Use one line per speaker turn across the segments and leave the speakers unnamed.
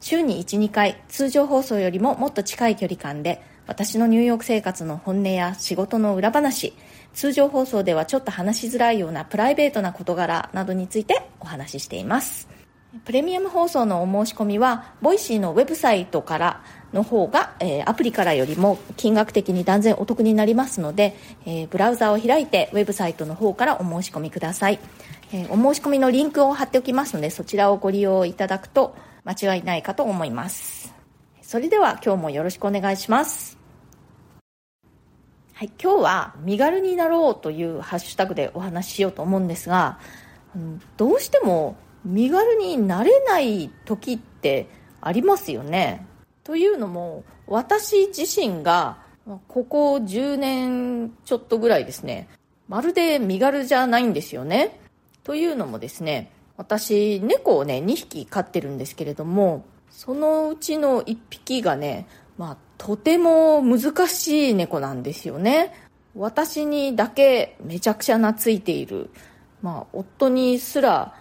週に1、2回、通常放送よりももっと近い距離感で、私のニューヨーク生活の本音や仕事の裏話、通常放送ではちょっと話しづらいようなプライベートな事柄などについてお話ししています。プレミアム放送のお申し込みは、ボイシーのウェブサイトからの方が、えー、アプリからよりも金額的に断然お得になりますので、えー、ブラウザを開いてウェブサイトの方からお申し込みください。えー、お申し込みのリンクを貼っておきますので、そちらをご利用いただくと間違いないかと思います。それでは今日もよろしくお願いします。はい、今日は身軽になろうというハッシュタグでお話ししようと思うんですが、どうしても身軽になれない時ってありますよね。というのも、私自身がここ10年ちょっとぐらいですね、まるで身軽じゃないんですよね。というのもですね、私、猫をね、2匹飼ってるんですけれども、そのうちの1匹がね、まあ、とても難しい猫なんですよね。私にだけめちゃくちゃ懐いている。まあ、夫にすら、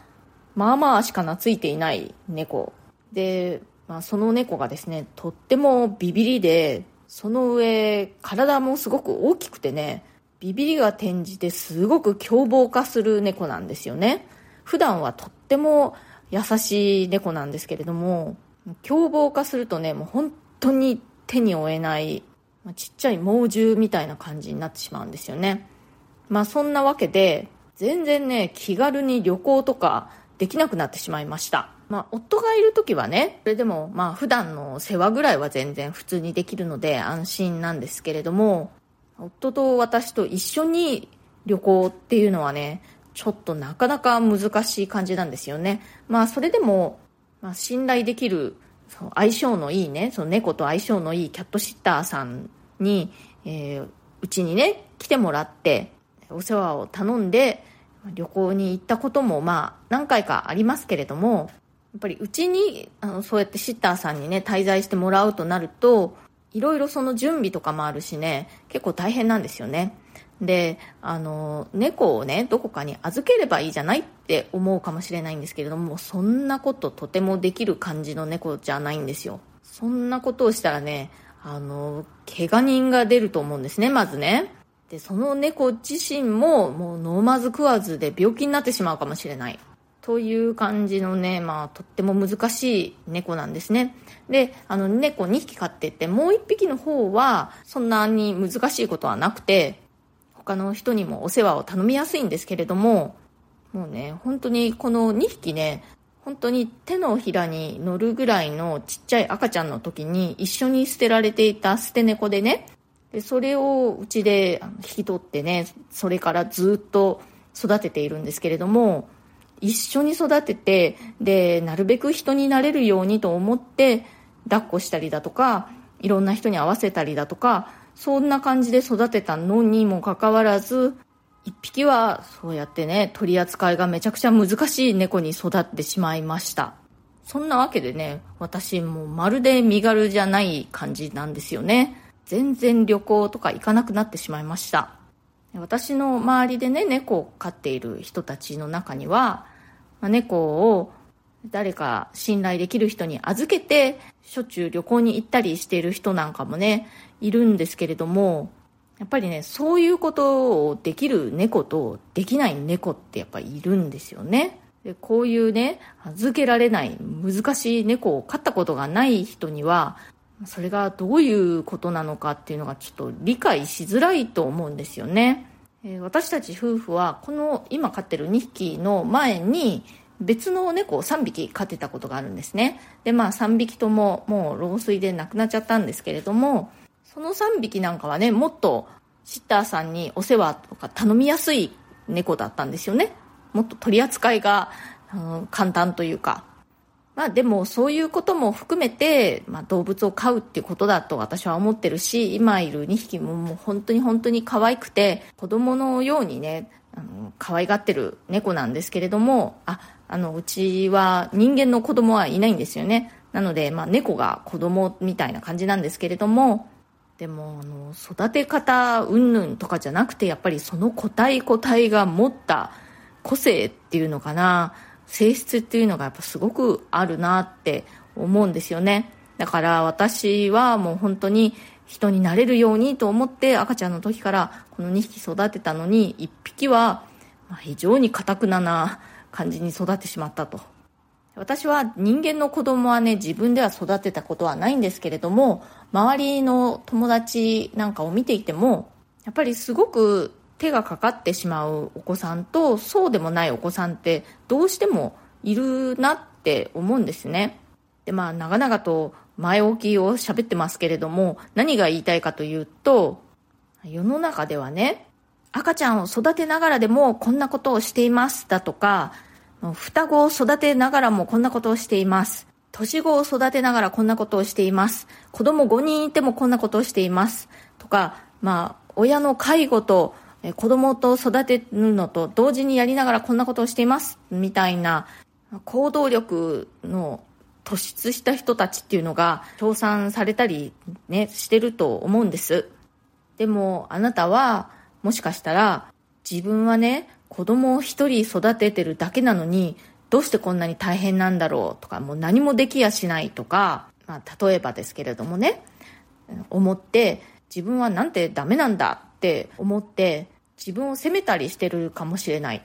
まあまあしか懐いていない猫。で、まあ、その猫がですね、とってもビビりで、その上、体もすごく大きくてね、ビビりが転じてすごく凶暴化する猫なんですよね。普段はとっても優しい猫なんですけれども、凶暴化するとね、もう本当に手に負えない、ちっちゃい猛獣みたいな感じになってしまうんですよね。まあそんなわけで、全然ね、気軽に旅行とかできなくなってしまいました。まあ夫がいる時はね、それでもまあ普段の世話ぐらいは全然普通にできるので安心なんですけれども、夫と私と一緒に旅行っていうのはね、ちょっとなかなか難しい感じなんですよね。まあそれでも、まあ、信頼できるそう相性のいいね、その猫と相性のいいキャットシッターさんに、えー、うちにね、来てもらって、お世話を頼んで、旅行に行ったこともまあ何回かありますけれども、やっぱりうちにあのそうやってシッターさんにね、滞在してもらうとなると、いろいろその準備とかもあるしね、結構大変なんですよね。で、あの、猫をね、どこかに預ければいいじゃないって思うかもしれないんですけれども、そんなこととてもできる感じの猫じゃないんですよ。そんなことをしたらね、あの、怪我人が出ると思うんですね、まずね。で、その猫自身も、もう飲まず食わずで病気になってしまうかもしれない。という感じのね、まあ、とっても難しい猫なんですね。で、あの、猫2匹飼ってて、もう1匹の方は、そんなに難しいことはなくて、他の人にもお世話を頼みやすいんですけれども、もうね、本当にこの2匹ね、本当に手のひらに乗るぐらいのちっちゃい赤ちゃんの時に一緒に捨てられていた捨て猫でね、でそれをうちで引き取ってね、それからずっと育てているんですけれども、一緒に育てて、で、なるべく人になれるようにと思って、抱っこしたりだとか、いろんな人に合わせたりだとか、そんな感じで育てたのにもかかわらず、一匹はそうやってね、取り扱いがめちゃくちゃ難しい猫に育ってしまいました。そんなわけでね、私もうまるで身軽じゃない感じなんですよね。全然旅行とか行かなくなってしまいました。私の周りでね、猫を飼っている人たちの中には、まあ、猫を誰か信頼できる人に預けて、しょっちゅう旅行に行ったりしている人なんかもね、いるんですけれども、やっぱりね、そういうことをできる猫とできない猫ってやっぱいるんですよね。でこういうね、預けられない難しい猫を飼ったことがない人には、それがどういうことなのかっていうのがちょっと理解しづらいと思うんですよね。え私たち夫婦はこの今飼ってる2匹の前に別の猫を3匹飼ってたことがあるんですね。で、まあ3匹とももう老衰で亡くなっちゃったんですけれども、その3匹なんかはね、もっとシッターさんにお世話とか頼みやすい猫だったんですよね。もっと取り扱いが、うん、簡単というか。まあでもそういうことも含めて、まあ、動物を飼うっていうことだと私は思ってるし今いる2匹ももう本当に本当に可愛くて子供のようにねあの可愛がってる猫なんですけれどもああのうちは人間の子供はいないんですよね。なので、まあ、猫が子供みたいな感じなんですけれどもでもあの育て方云々とかじゃなくてやっぱりその個体個体が持った個性っていうのかな。性質っていうのがやっぱすごくあるなって思うんですよね。だから私はもう本当に人になれるようにと思って赤ちゃんの時からこの2匹育てたのに1匹は非常に堅くなな感じに育ってしまったと。私は人間の子供はね自分では育てたことはないんですけれども周りの友達なんかを見ていてもやっぱりすごく手がかかってしまうお子さんとそうでもないお子さんってどうしてもいるなって思うんですね。でまあ長々と前置きを喋ってますけれども何が言いたいかというと世の中ではね赤ちゃんを育てながらでもこんなことをしていますだとか双子を育てながらもこんなことをしています。年子を育てながらこんなことをしています。子供5人いてもこんなことをしています。とかまあ親の介護と子供と育てるのと同時にやりながらこんなことをしていますみたいな行動力の突出した人たちっていうのが称賛されたりねしてると思うんです。でもあなたはもしかしたら自分はね子供を一人育ててるだけなのにどうしてこんなに大変なんだろうとかもう何もできやしないとか、まあ、例えばですけれどもね思って自分はなんてダメなんだって思って自分を責めたりしてるかもしれない。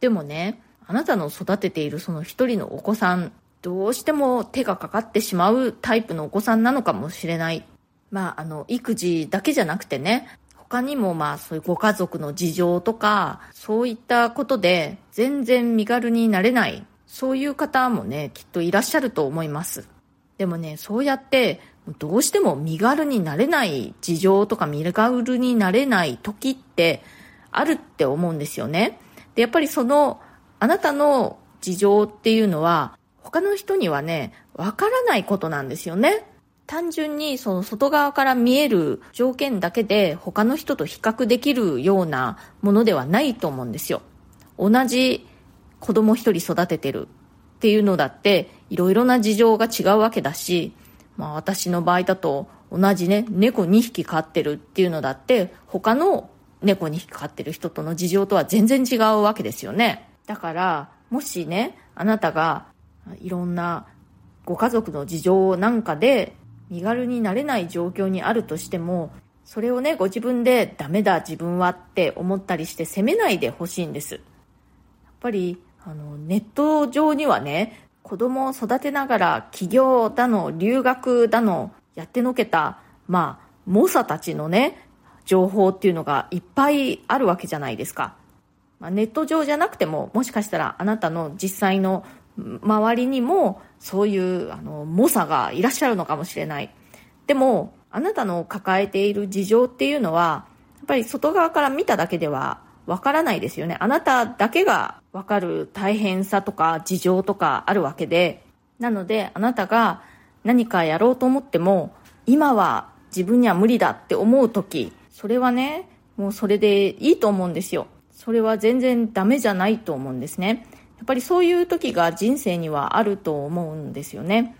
でもね、あなたの育てているその一人のお子さん、どうしても手がかかってしまうタイプのお子さんなのかもしれない。まあ、あの、育児だけじゃなくてね、他にもまあそういうご家族の事情とか、そういったことで全然身軽になれない、そういう方もね、きっといらっしゃると思います。でもね、そうやってどうしても身軽になれない事情とか身軽になれない時ってあるって思うんですよね。で、やっぱりその、あなたの事情っていうのは、他の人にはね、わからないことなんですよね。単純にその外側から見える条件だけで他の人と比較できるようなものではないと思うんですよ。同じ子供一人育ててるっていうのだっていろいろな事情が違うわけだし、まあ私の場合だと同じね、猫2匹飼ってるっていうのだって他の猫にかかってる人との事情とは全然違うわけですよね。だから、もしね、あなたがいろんなご家族の事情なんかで身軽になれない状況にあるとしても、それをね、ご自分でダメだ自分はって思ったりして責めないでほしいんです。やっぱり、あの、ネット上にはね、子供を育てながら起業だの、留学だの、やってのけた、まあ、猛者たちのね、情報っていうのがいっぱいあるわけじゃないですか。まあ、ネット上じゃなくても、もしかしたらあなたの実際の周りにもそういうあの猛者がいらっしゃるのかもしれない。でも、あなたの抱えている事情っていうのは、やっぱり外側から見ただけではわからないですよね。あなただけがわかる大変さとか事情とかあるわけで、なのであなたが何かやろうと思っても、今は自分には無理だって思う時、それはね、もうそれでいいと思うんですよ。それは全然ダメじゃないと思うんですね。やっぱりそういう時が人生にはあると思うんですよね。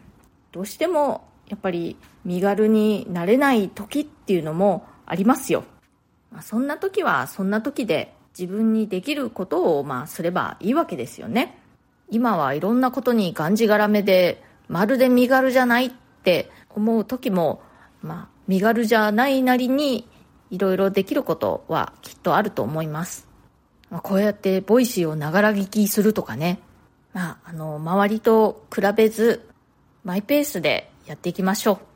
どうしてもやっぱり身軽になれない時っていうのもありますよ。まあ、そんな時はそんな時で自分にできることをまあすればいいわけですよね。今はいろんなことにがんじがらめでまるで身軽じゃないって思う時もまあ身軽じゃないなりにいろいろできることはきっとあると思います。まあ、こうやってボイシーをながら聞きするとかね、まあ、あの、周りと比べず、マイペースでやっていきましょう。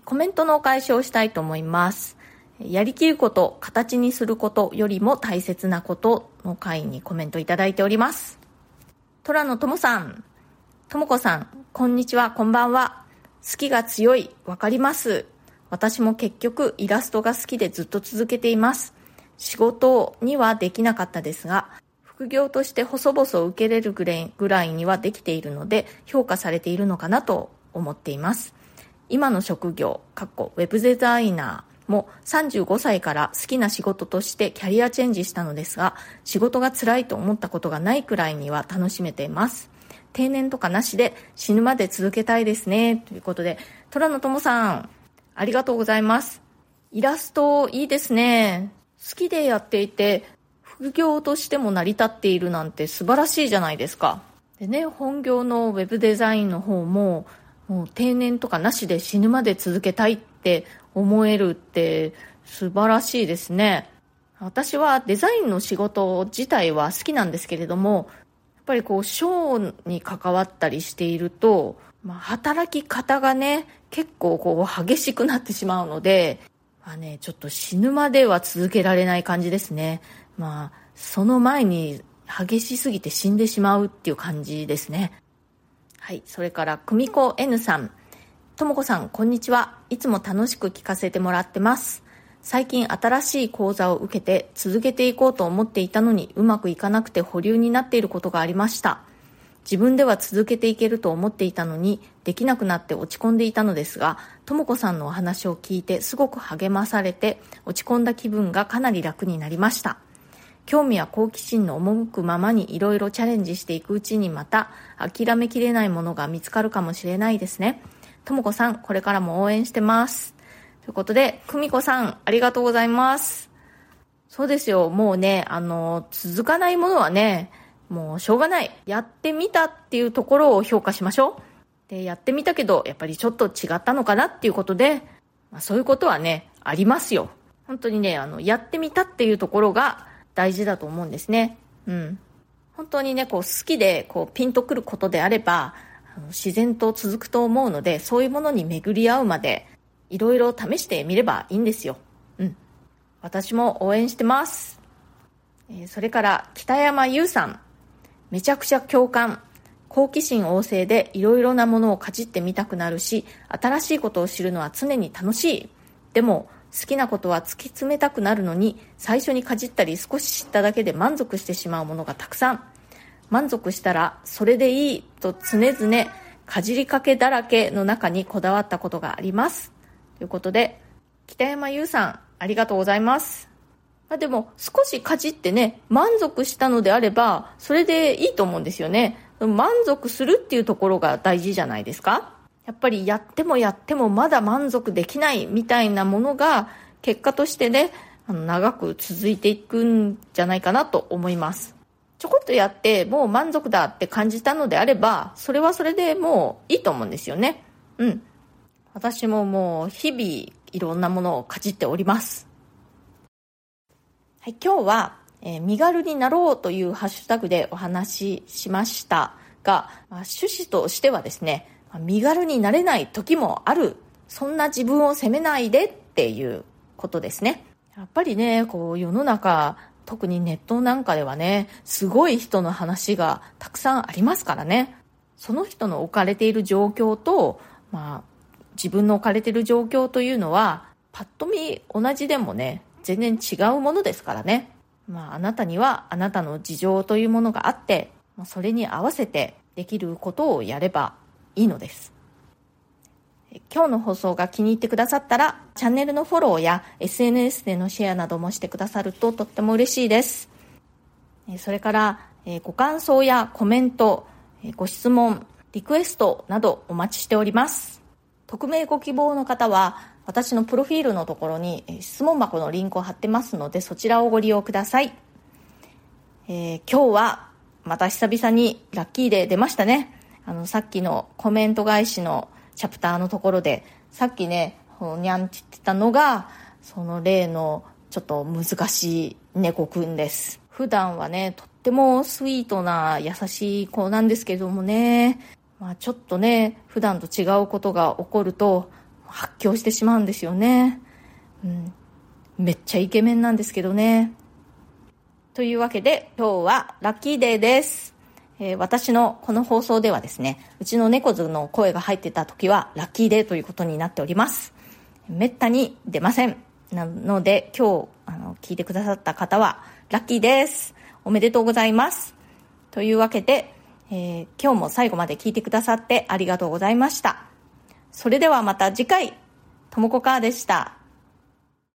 コメントのお返しをしたいと思います。やりきること、形にすることよりも大切なことの回にコメントいただいております。虎野智さん、智子さん、こんにちは、こんばんは。好きが強い、わかります。私も結局イラストが好きでずっと続けています。仕事にはできなかったですが、副業として細々受けれるぐらいにはできているので評価されているのかなと思っています今の職業かっこウェブデザイナーも35歳から好きな仕事としてキャリアチェンジしたのですが仕事が辛いと思ったことがないくらいには楽しめています。定年とかなしで死ぬまで続けたいですね。ということで虎野友さんありがとうございます。イラストいいですね。好きでやっていて副業としても成り立っているなんて素晴らしいじゃないですか。でね、本業のウェブデザインの方も、もう定年とかなしで死ぬまで続けたいって思えるって素晴らしいですね。私はデザインの仕事自体は好きなんですけれども、やっぱりこう、ショーに関わったりしていると、まあ、働き方がね、結構こう、激しくなってしまうので、まあね、ちょっと死ぬまでは続けられない感じですね。まあ、その前に激しすぎて死んでしまうっていう感じですね。はい。それから、久美子 N さん。ともこさん、こんにちは。いつも楽しく聞かせてもらってます。最近新しい講座を受けて続けていこうと思っていたのにうまくいかなくて保留になっていることがありました。自分では続けていけると思っていたのにできなくなって落ち込んでいたのですが、ともこさんのお話を聞いてすごく励まされて落ち込んだ気分がかなり楽になりました。興味や好奇心の赴くままにいろいろチャレンジしていくうちにまた諦めきれないものが見つかるかもしれないですね。ともこさん、これからも応援してます。ということで、久美子さん、ありがとうございます。そうですよ。もうね、あの、続かないものはね、もうしょうがない。やってみたっていうところを評価しましょう。で、やってみたけど、やっぱりちょっと違ったのかなっていうことで、まあ、そういうことはね、ありますよ。本当にね、あの、やってみたっていうところが、大事だと思うんですね。うん。本当にね、こう好きでこうピンとくることであれば、自然と続くと思うので、そういうものに巡り合うまで、いろいろ試してみればいいんですよ。うん。私も応援してます。え、それから、北山優さん。めちゃくちゃ共感。好奇心旺盛でいろいろなものをかじってみたくなるし、新しいことを知るのは常に楽しい。でも、好きなことは突き詰めたくなるのに最初にかじったり少し知っただけで満足してしまうものがたくさん。満足したらそれでいいと常々かじりかけだらけの中にこだわったことがあります。ということで北山優さんありがとうございます。あでも少しかじってね満足したのであればそれでいいと思うんですよね。満足するっていうところが大事じゃないですか。やっぱりやってもやってもまだ満足できないみたいなものが結果としてね、あの長く続いていくんじゃないかなと思います。ちょこっとやってもう満足だって感じたのであれば、それはそれでもういいと思うんですよね。うん。私ももう日々いろんなものをかじっております。はい、今日は、えー、身軽になろうというハッシュタグでお話ししましたが、まあ、趣旨としてはですね、身軽になれない時もある。そんな自分を責めないでっていうことですね。やっぱりね、こう世の中、特にネットなんかではね、すごい人の話がたくさんありますからね。その人の置かれている状況と、まあ、自分の置かれている状況というのは、パッと見同じでもね、全然違うものですからね。まあ、あなたにはあなたの事情というものがあって、それに合わせてできることをやればいいのです。今日の放送が気に入ってくださったら、チャンネルのフォローや SNS でのシェアなどもしてくださるととっても嬉しいです。それから、ご感想やコメント、ご質問、リクエストなどお待ちしております。匿名ご希望の方は、私のプロフィールのところに質問箱のリンクを貼ってますので、そちらをご利用ください。えー、今日はまた久々にラッキーデー出ましたね。あの、さっきのコメント返しのチャプターのところで、さっきね、にゃんって言ってたのが、その例のちょっと難しい猫くんです。普段はね、とってもスイートな優しい子なんですけどもね、まあちょっとね、普段と違うことが起こると発狂してしまうんですよね。うん。めっちゃイケメンなんですけどね。というわけで今日はラッキーデーです。えー、私のこの放送ではですね、うちの猫図の声が入ってた時はラッキーデーということになっております。めったに出ません。なので今日あの聞いてくださった方はラッキーです。おめでとうございます。というわけで、えー、今日も最後まで聞いてくださってありがとうございました。それではまた次回、ともこかーでした。